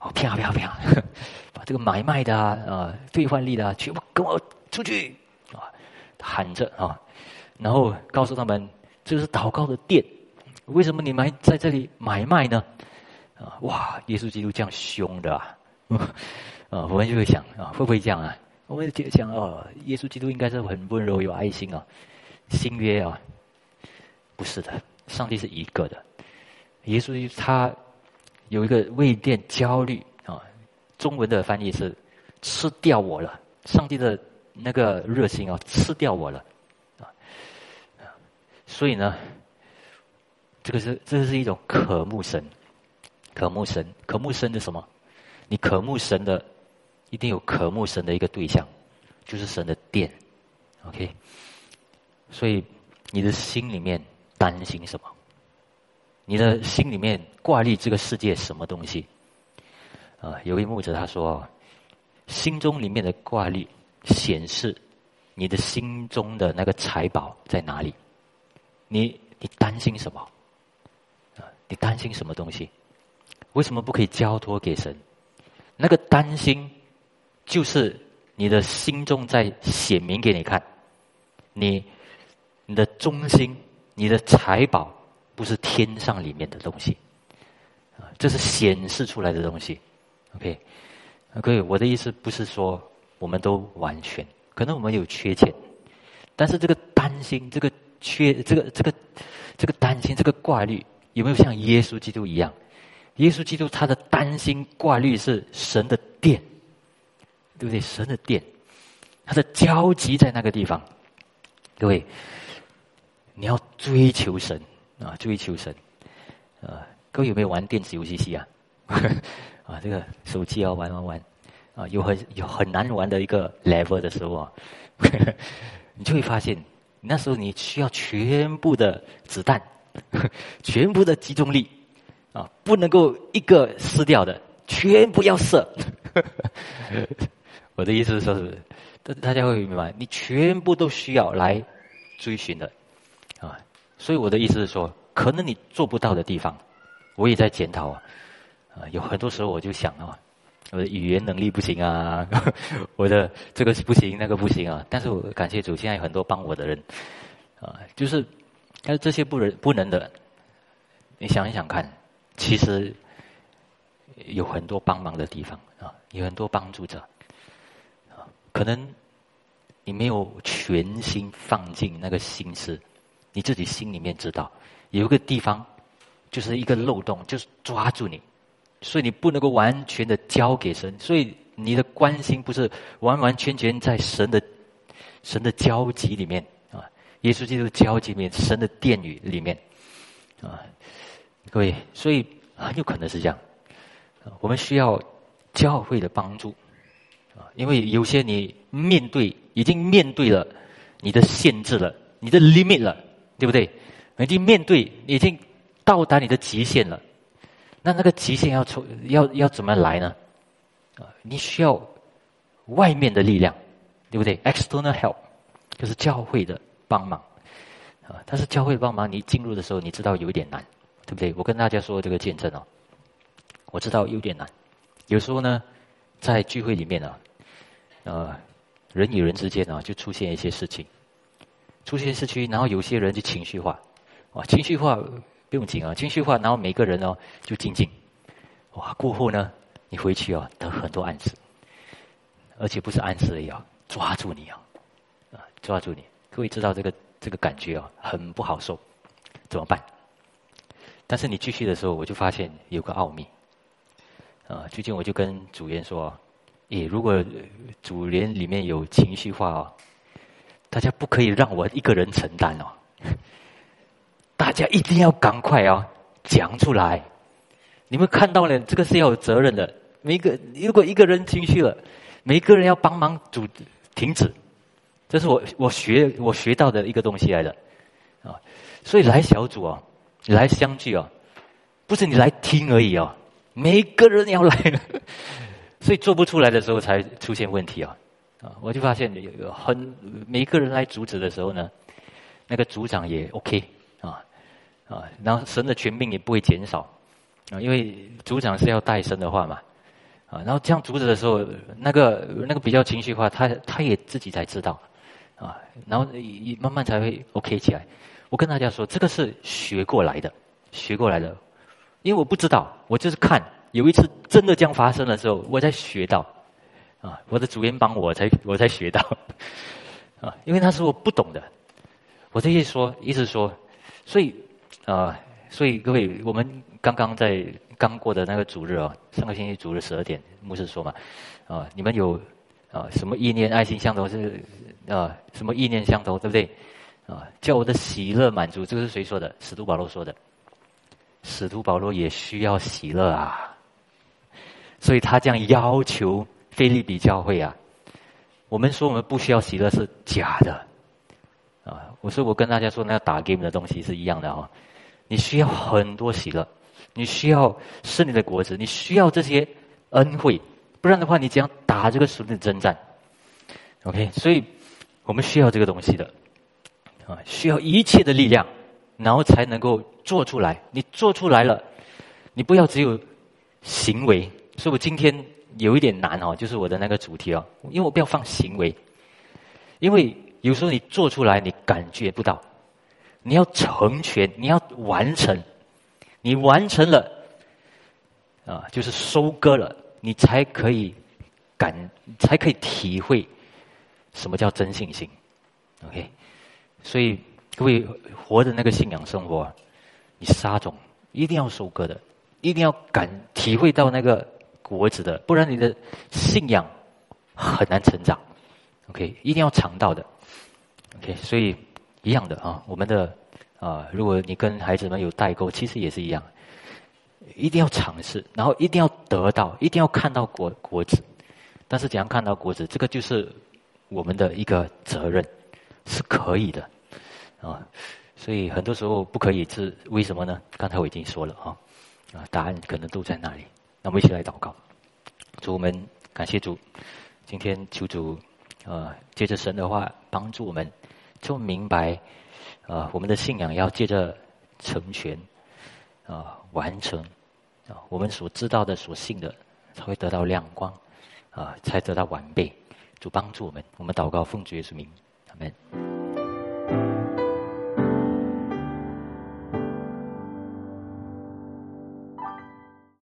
哦，啪啪啪，把这个买卖的啊，啊，兑换利的，全部跟我出去啊，喊着啊，然后告诉他们，这是祷告的殿，为什么你们在这里买卖呢？啊，哇，耶稣基督这样凶的啊，啊，我们就会想啊，会不会这样啊？我们就想哦，耶稣基督应该是很温柔有爱心啊，新约啊，不是的，上帝是一个的，耶稣他。有一个为殿焦虑啊，中文的翻译是吃掉我了。上帝的那个热心啊，吃掉我了。所以呢，这个是这是一种渴慕神，渴慕神，渴慕神的什么？你渴慕神的，一定有渴慕神的一个对象，就是神的殿。OK，所以你的心里面担心什么？你的心里面挂虑这个世界什么东西？啊，有位牧者他说，心中里面的挂虑显示你的心中的那个财宝在哪里？你你担心什么？啊，你担心什么东西？为什么不可以交托给神？那个担心就是你的心中在显明给你看，你你的中心，你的财宝。不是天上里面的东西，啊，这是显示出来的东西。OK，各位，我的意思不是说我们都完全，可能我们有缺陷，但是这个担心，这个缺，这个这个这个担心，这个挂虑，有没有像耶稣基督一样？耶稣基督他的担心挂虑是神的殿，对不对？神的殿，他的交集在那个地方。各位，你要追求神啊，追求神啊！各位有没有玩电子游戏机啊？啊，这个手机要玩玩玩啊，有很有很难玩的一个 level 的时候啊，你就会发现，那时候你需要全部的子弹，全部的集中力。啊，不能够一个撕掉的，全部要射。我的意思是说，是大大家会明白，你全部都需要来追寻的啊。所以我的意思是说，可能你做不到的地方，我也在检讨啊。啊，有很多时候我就想啊，我的语言能力不行啊，我的这个不行，那个不行啊。但是我感谢主，现在有很多帮我的人啊，就是，但是这些不能不能的，你想一想看。其实有很多帮忙的地方啊，有很多帮助者啊。可能你没有全心放进那个心思，你自己心里面知道有一个地方就是一个漏洞，就是抓住你，所以你不能够完全的交给神。所以你的关心不是完完全全在神的神的交集里面啊，耶稣基督交集里面，神的殿宇里面啊。各位，所以很有可能是这样，我们需要教会的帮助啊，因为有些你面对已经面对了你的限制了，你的 limit 了，对不对？已经面对，已经到达你的极限了，那那个极限要从要要怎么来呢？你需要外面的力量，对不对？external help 就是教会的帮忙啊，但是教会帮忙，你进入的时候，你知道有一点难。对不对？我跟大家说这个见证哦，我知道有点难。有时候呢，在聚会里面啊，呃，人与人之间啊，就出现一些事情，出现事情，然后有些人就情绪化，哇，情绪化不用紧啊，情绪化，然后每个人哦就静静，哇，过后呢，你回去啊得很多暗示，而且不是暗示而已啊，抓住你啊，啊，抓住你。各位知道这个这个感觉啊，很不好受，怎么办？但是你继续的时候，我就发现有个奥秘，啊，最近我就跟主编说，诶，如果主联里面有情绪化哦，大家不可以让我一个人承担哦，大家一定要赶快啊讲出来，你们看到了，这个是要有责任的，每个如果一个人情绪了，每个人要帮忙主停止，这是我我学我学到的一个东西来的，啊，所以来小组啊。来相聚哦，不是你来听而已哦，每个人要来，所以做不出来的时候才出现问题啊啊！我就发现有很每个人来阻止的时候呢，那个组长也 OK 啊，然后神的权柄也不会减少啊，因为组长是要带神的话嘛啊，然后这样阻止的时候，那个那个比较情绪化，他他也自己才知道啊，然后慢慢才会 OK 起来。我跟大家说，这个是学过来的，学过来的。因为我不知道，我就是看有一次真的这样发生的时候，我才学到。啊，我的主人帮我才我才学到。啊，因为那是我不懂的。我这一说，意思说，所以啊，所以各位，我们刚刚在刚过的那个主日啊，上个星期主日十二点，牧师说嘛，啊，你们有啊什么意念爱心相投是啊什么意念相投，对不对？啊，叫我的喜乐满足，这个是谁说的？使徒保罗说的。使徒保罗也需要喜乐啊，所以他这样要求菲利比教会啊。我们说我们不需要喜乐是假的，啊，我说我跟大家说那打 game 的东西是一样的啊。你需要很多喜乐，你需要胜利的果子，你需要这些恩惠，不然的话你怎样打这个属灵的征战？OK，所以我们需要这个东西的。啊，需要一切的力量，然后才能够做出来。你做出来了，你不要只有行为。所以我今天有一点难哦，就是我的那个主题哦，因为我不要放行为，因为有时候你做出来你感觉不到，你要成全，你要完成，你完成了，啊，就是收割了，你才可以感，才可以体会什么叫真信心。OK，所以各位活的那个信仰生活，你撒种一定要收割的，一定要感体会到那个果子的，不然你的信仰很难成长。OK，一定要尝到的。OK，所以一样的啊，我们的啊，如果你跟孩子们有代沟，其实也是一样，一定要尝试，然后一定要得到，一定要看到果果子。但是怎样看到果子，这个就是我们的一个责任，是可以的啊。所以很多时候不可以是为什么呢？刚才我已经说了啊，啊，答案可能都在那里。那我们一起来祷告，主我们感谢主，今天求主。呃，借着神的话帮助我们，就明白，啊，我们的信仰要借着成全，啊，完成，啊，我们所知道的、所信的，才会得到亮光，啊，才得到完备。主帮助我们，我们祷告奉主耶稣名，阿门。